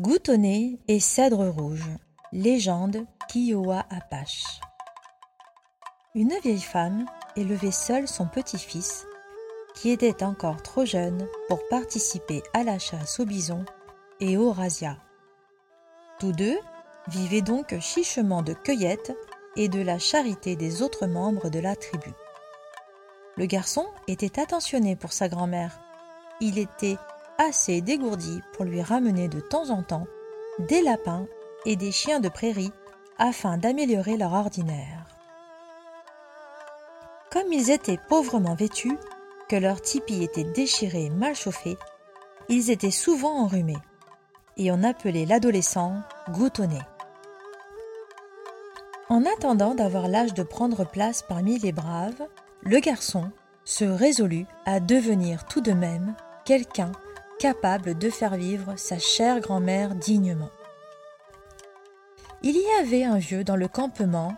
Goutonnet et Cèdre Rouge, légende Kiowa Apache. Une vieille femme élevait seule son petit-fils, qui était encore trop jeune pour participer à la chasse au bison et au razzia. Tous deux vivaient donc chichement de cueillette et de la charité des autres membres de la tribu. Le garçon était attentionné pour sa grand-mère. Il était assez dégourdi pour lui ramener de temps en temps des lapins et des chiens de prairie afin d'améliorer leur ordinaire. Comme ils étaient pauvrement vêtus, que leur tipi était déchiré et mal chauffé, ils étaient souvent enrhumés, et on appelait l'adolescent goutonnet. En attendant d'avoir l'âge de prendre place parmi les braves, le garçon se résolut à devenir tout de même quelqu'un capable de faire vivre sa chère grand-mère dignement. Il y avait un vieux dans le campement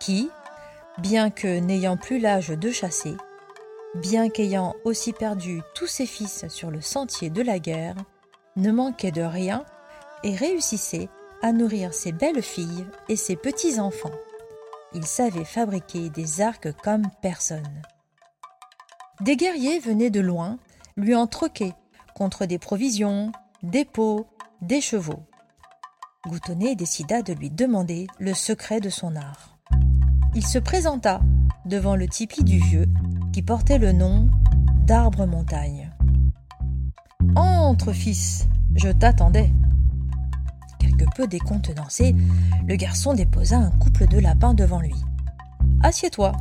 qui, bien que n'ayant plus l'âge de chasser, bien qu'ayant aussi perdu tous ses fils sur le sentier de la guerre, ne manquait de rien et réussissait à nourrir ses belles filles et ses petits-enfants. Il savait fabriquer des arcs comme personne. Des guerriers venaient de loin lui en troquer contre des provisions, des pots, des chevaux. Goutonnet décida de lui demander le secret de son art. Il se présenta devant le tipi du vieux qui portait le nom d'Arbre Montagne. Entre, fils, je t'attendais. Quelque peu décontenancé, le garçon déposa un couple de lapins devant lui. Assieds-toi.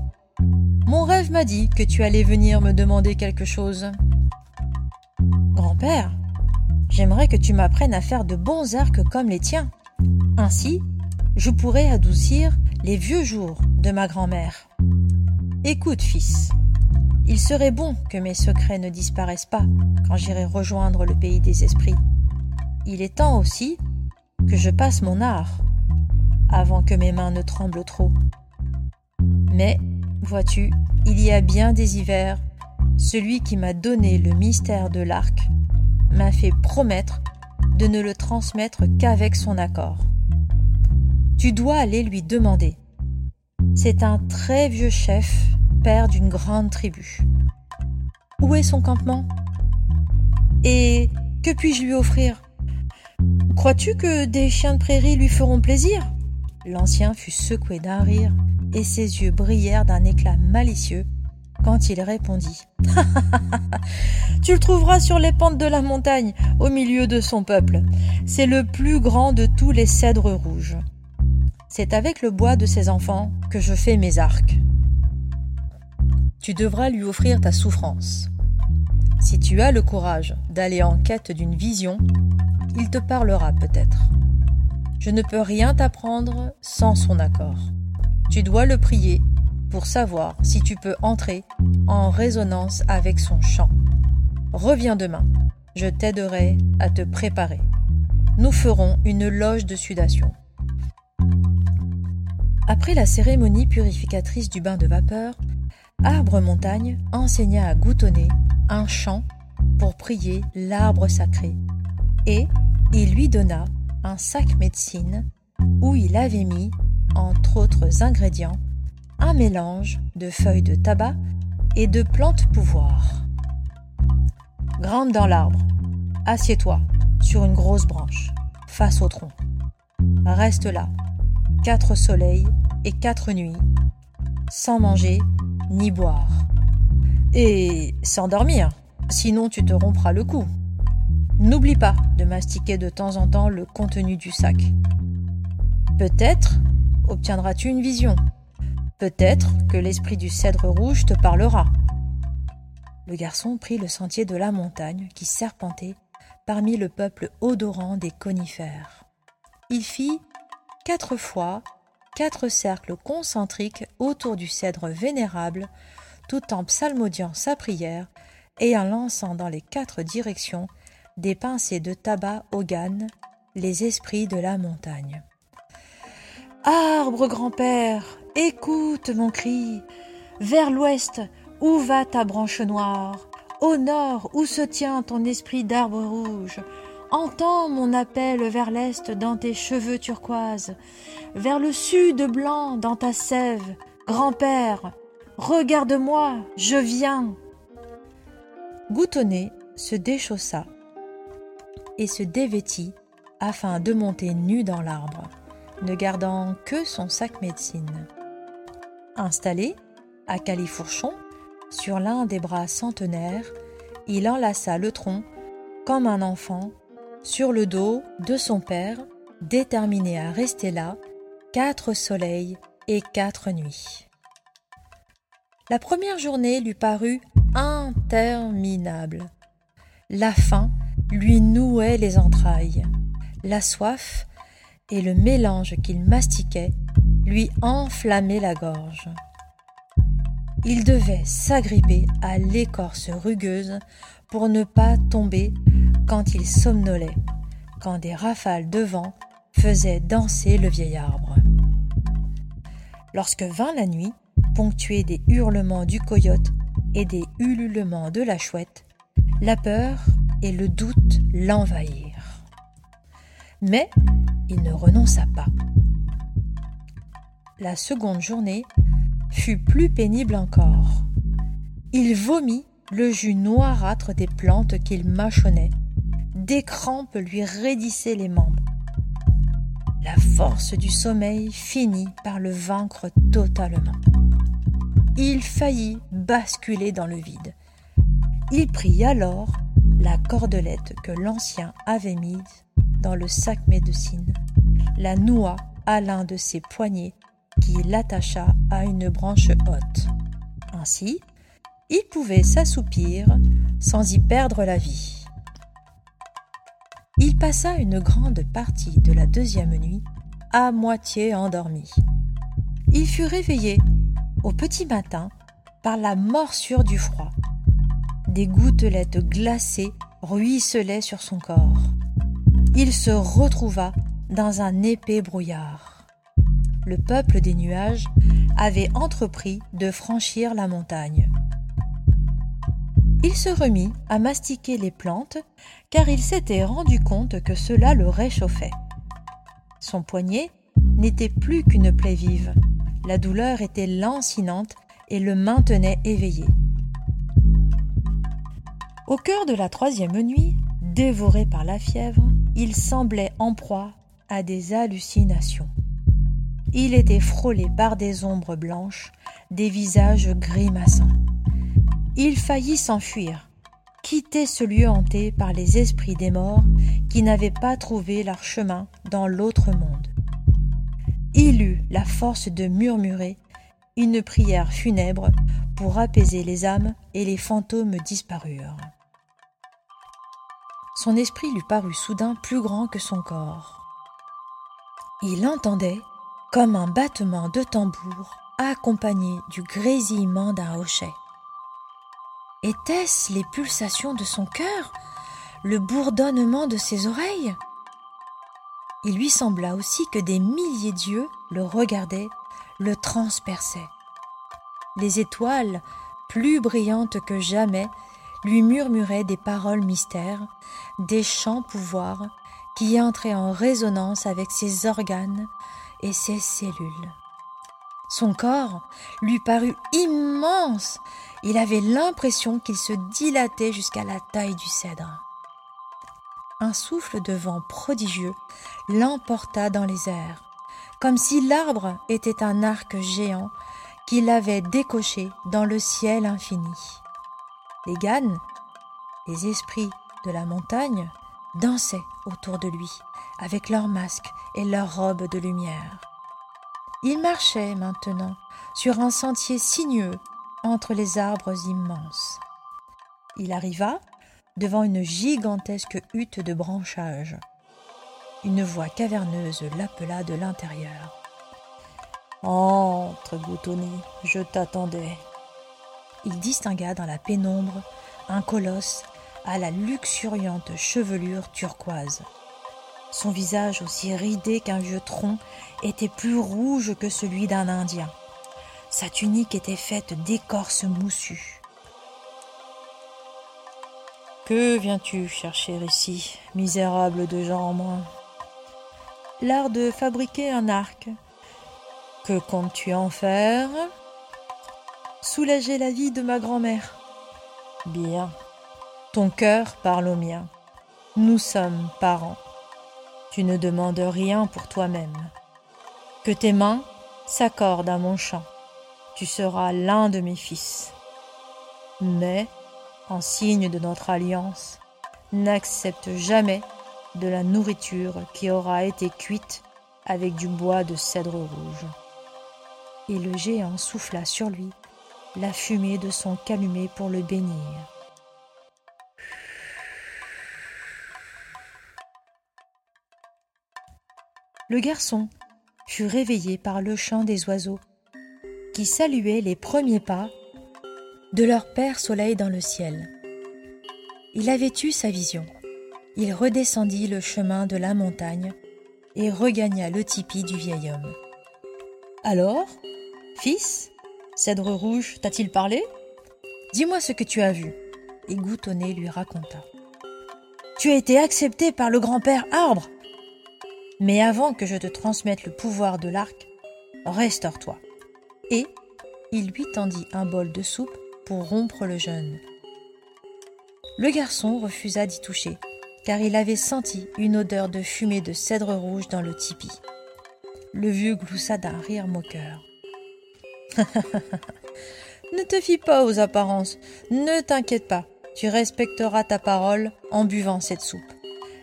Mon rêve m'a dit que tu allais venir me demander quelque chose. Grand-père, j'aimerais que tu m'apprennes à faire de bons arcs comme les tiens. Ainsi, je pourrais adoucir les vieux jours de ma grand-mère. Écoute, fils, il serait bon que mes secrets ne disparaissent pas quand j'irai rejoindre le pays des esprits. Il est temps aussi que je passe mon art avant que mes mains ne tremblent trop. Mais, vois-tu, il y a bien des hivers celui qui m'a donné le mystère de l'arc m'a fait promettre de ne le transmettre qu'avec son accord. Tu dois aller lui demander. C'est un très vieux chef, père d'une grande tribu. Où est son campement? Et que puis-je lui offrir? Crois-tu que des chiens de prairie lui feront plaisir? L'ancien fut secoué d'un rire et ses yeux brillèrent d'un éclat malicieux quand il répondit Tu le trouveras sur les pentes de la montagne, au milieu de son peuple. C'est le plus grand de tous les cèdres rouges. C'est avec le bois de ses enfants que je fais mes arcs. Tu devras lui offrir ta souffrance. Si tu as le courage d'aller en quête d'une vision, il te parlera peut-être. Je ne peux rien t'apprendre sans son accord. Tu dois le prier savoir si tu peux entrer en résonance avec son chant. Reviens demain, je t'aiderai à te préparer. Nous ferons une loge de sudation. Après la cérémonie purificatrice du bain de vapeur, Arbre Montagne enseigna à Goutonnet un chant pour prier l'arbre sacré, et il lui donna un sac médecine où il avait mis, entre autres ingrédients, un mélange de feuilles de tabac et de plantes pouvoir. Grimpe dans l'arbre. Assieds-toi sur une grosse branche, face au tronc. Reste là, quatre soleils et quatre nuits, sans manger ni boire. Et sans dormir, sinon tu te rompras le cou. N'oublie pas de mastiquer de temps en temps le contenu du sac. Peut-être obtiendras-tu une vision Peut-être que l'esprit du cèdre rouge te parlera. Le garçon prit le sentier de la montagne qui serpentait parmi le peuple odorant des conifères. Il fit quatre fois quatre cercles concentriques autour du cèdre vénérable, tout en psalmodiant sa prière et en lançant dans les quatre directions des pincées de tabac Hogan, les esprits de la montagne. Arbre grand-père, écoute mon cri. Vers l'ouest, où va ta branche noire? Au nord, où se tient ton esprit d'arbre rouge? Entends mon appel vers l'est dans tes cheveux turquoises, vers le sud blanc dans ta sève. Grand-père, regarde-moi, je viens. Goutonnet se déchaussa et se dévêtit afin de monter nu dans l'arbre, ne gardant que son sac médecine. Installé à califourchon sur l'un des bras centenaires, il enlaça le tronc comme un enfant sur le dos de son père, déterminé à rester là quatre soleils et quatre nuits. La première journée lui parut interminable. La faim lui nouait les entrailles. La soif et le mélange qu'il mastiquait lui enflammaient la gorge. Il devait s'agripper à l'écorce rugueuse pour ne pas tomber quand il somnolait, quand des rafales de vent faisaient danser le vieil arbre. Lorsque vint la nuit, ponctuée des hurlements du coyote et des ululements de la chouette, la peur et le doute l'envahirent. Mais il ne renonça pas. La seconde journée fut plus pénible encore. Il vomit le jus noirâtre des plantes qu'il mâchonnait. Des crampes lui raidissaient les membres. La force du sommeil finit par le vaincre totalement. Il faillit basculer dans le vide. Il prit alors la cordelette que l'ancien avait mise dans le sac médecine, la noua à l'un de ses poignets qui l'attacha à une branche haute. Ainsi, il pouvait s'assoupir sans y perdre la vie. Il passa une grande partie de la deuxième nuit à moitié endormi. Il fut réveillé au petit matin par la morsure du froid. Des gouttelettes glacées ruisselaient sur son corps. Il se retrouva dans un épais brouillard. Le peuple des nuages avait entrepris de franchir la montagne. Il se remit à mastiquer les plantes car il s'était rendu compte que cela le réchauffait. Son poignet n'était plus qu'une plaie vive. La douleur était lancinante et le maintenait éveillé. Au cœur de la troisième nuit, dévoré par la fièvre, il semblait en proie à des hallucinations. Il était frôlé par des ombres blanches, des visages grimaçants. Il faillit s'enfuir, quitter ce lieu hanté par les esprits des morts qui n'avaient pas trouvé leur chemin dans l'autre monde. Il eut la force de murmurer une prière funèbre pour apaiser les âmes et les fantômes disparurent. Son esprit lui parut soudain plus grand que son corps. Il entendait comme un battement de tambour accompagné du grésillement d'un hochet. Étaient-ce les pulsations de son cœur Le bourdonnement de ses oreilles? Il lui sembla aussi que des milliers d'yeux le regardaient, le transperçaient. Les étoiles, plus brillantes que jamais, lui murmuraient des paroles mystères, des chants pouvoirs qui entraient en résonance avec ses organes et ses cellules. Son corps lui parut immense il avait l'impression qu'il se dilatait jusqu'à la taille du cèdre. Un souffle de vent prodigieux l'emporta dans les airs, comme si l'arbre était un arc géant qui l'avait décoché dans le ciel infini. Les gannes, les esprits de la montagne, dansaient autour de lui, avec leurs masques et leurs robes de lumière. Il marchait maintenant sur un sentier sinueux entre les arbres immenses. Il arriva devant une gigantesque hutte de branchages. Une voix caverneuse l'appela de l'intérieur. Entre, Goutonnet, je t'attendais. Il distingua dans la pénombre un colosse à la luxuriante chevelure turquoise. Son visage aussi ridé qu'un vieux tronc était plus rouge que celui d'un Indien. Sa tunique était faite d'écorce moussue. Que viens-tu chercher ici, misérable de moins? L'art de fabriquer un arc. Que comptes-tu en faire? Soulager la vie de ma grand-mère. Bien. Ton cœur parle au mien. Nous sommes parents. Tu ne demandes rien pour toi-même. Que tes mains s'accordent à mon chant. Tu seras l'un de mes fils. Mais en signe de notre alliance, n'accepte jamais de la nourriture qui aura été cuite avec du bois de cèdre rouge. Et le géant souffla sur lui la fumée de son calumet pour le bénir. Le garçon fut réveillé par le chant des oiseaux, qui saluaient les premiers pas de leur Père Soleil dans le ciel. Il avait eu sa vision. Il redescendit le chemin de la montagne et regagna le tipi du vieil homme. Alors, fils, Cèdre Rouge t'a-t-il parlé? Dis-moi ce que tu as vu. Et Goutonnet lui raconta. Tu as été accepté par le grand-père Arbre. Mais avant que je te transmette le pouvoir de l'arc, restaure-toi. Et il lui tendit un bol de soupe pour rompre le jeûne. Le garçon refusa d'y toucher, car il avait senti une odeur de fumée de cèdre rouge dans le tipi. Le vieux gloussa d'un rire moqueur. ne te fie pas aux apparences, ne t'inquiète pas, tu respecteras ta parole en buvant cette soupe.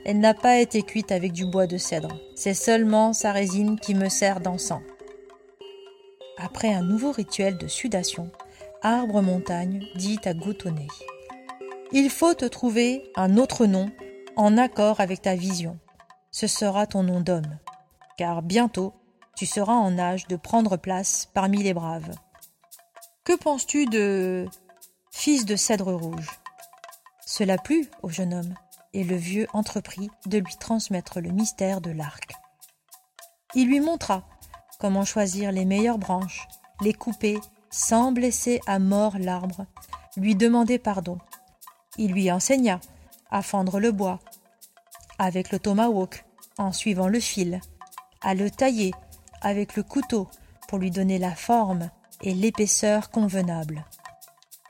Elle n'a pas été cuite avec du bois de cèdre, c'est seulement sa résine qui me sert d'encens. Après un nouveau rituel de sudation, Arbre Montagne dit à Goutonnet Il faut te trouver un autre nom en accord avec ta vision. Ce sera ton nom d'homme, car bientôt tu seras en âge de prendre place parmi les braves. Que penses-tu de fils de cèdre rouge? Cela plut au jeune homme, et le vieux entreprit de lui transmettre le mystère de l'arc. Il lui montra comment choisir les meilleures branches, les couper sans blesser à mort l'arbre, lui demander pardon. Il lui enseigna à fendre le bois avec le tomahawk en suivant le fil, à le tailler avec le couteau pour lui donner la forme et l'épaisseur convenable.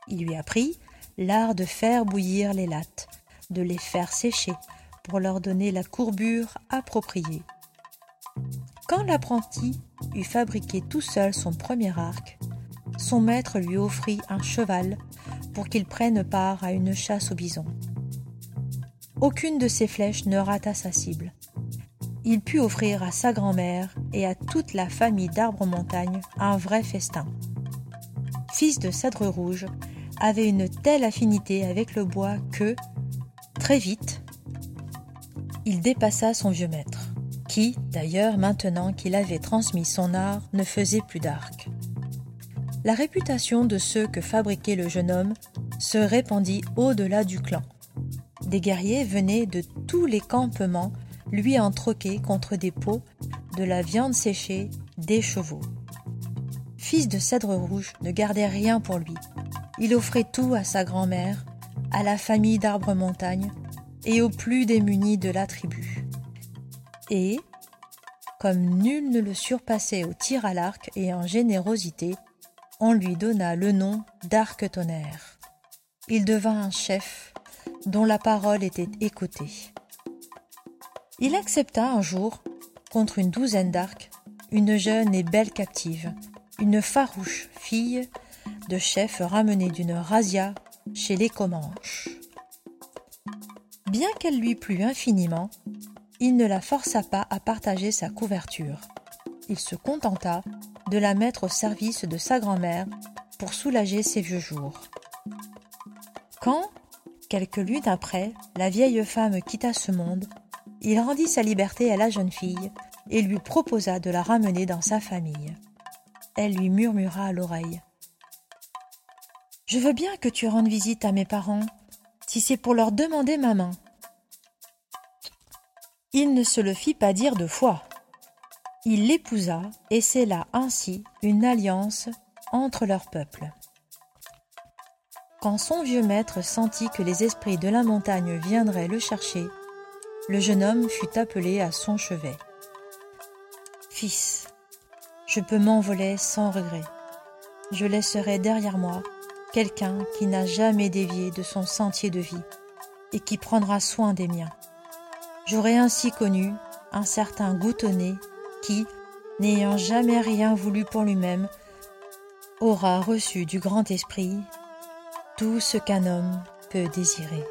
Il lui apprit l'art de faire bouillir les lattes, de les faire sécher pour leur donner la courbure appropriée. Quand l'apprenti eut fabriqué tout seul son premier arc, son maître lui offrit un cheval pour qu'il prenne part à une chasse au bison. Aucune de ses flèches ne rata sa cible. Il put offrir à sa grand-mère et à toute la famille d'Arbre-Montagne un vrai festin. Fils de Cèdre Rouge, avait une telle affinité avec le bois que, très vite, il dépassa son vieux maître, qui, d'ailleurs, maintenant qu'il avait transmis son art, ne faisait plus d'arc la réputation de ceux que fabriquait le jeune homme se répandit au-delà du clan. Des guerriers venaient de tous les campements lui en troquer contre des pots, de la viande séchée, des chevaux. Fils de cèdre rouge ne gardait rien pour lui. Il offrait tout à sa grand-mère, à la famille d'Arbre-Montagne et aux plus démunis de la tribu. Et, comme nul ne le surpassait au tir à l'arc et en générosité, on lui donna le nom d'Arc-Tonnerre. Il devint un chef dont la parole était écoutée. Il accepta un jour, contre une douzaine d'arcs, une jeune et belle captive, une farouche fille de chef ramenée d'une razzia chez les Comanches. Bien qu'elle lui plût infiniment, il ne la força pas à partager sa couverture. Il se contenta de la mettre au service de sa grand-mère pour soulager ses vieux jours. Quand, quelques lunes après, la vieille femme quitta ce monde, il rendit sa liberté à la jeune fille et lui proposa de la ramener dans sa famille. Elle lui murmura à l'oreille. Je veux bien que tu rendes visite à mes parents, si c'est pour leur demander ma main. Il ne se le fit pas dire deux fois. Il l'épousa et scella ainsi une alliance entre leurs peuples. Quand son vieux maître sentit que les esprits de la montagne viendraient le chercher, le jeune homme fut appelé à son chevet. Fils, je peux m'envoler sans regret. Je laisserai derrière moi quelqu'un qui n'a jamais dévié de son sentier de vie et qui prendra soin des miens. J'aurai ainsi connu un certain goutonné qui, n'ayant jamais rien voulu pour lui-même, aura reçu du grand esprit tout ce qu'un homme peut désirer.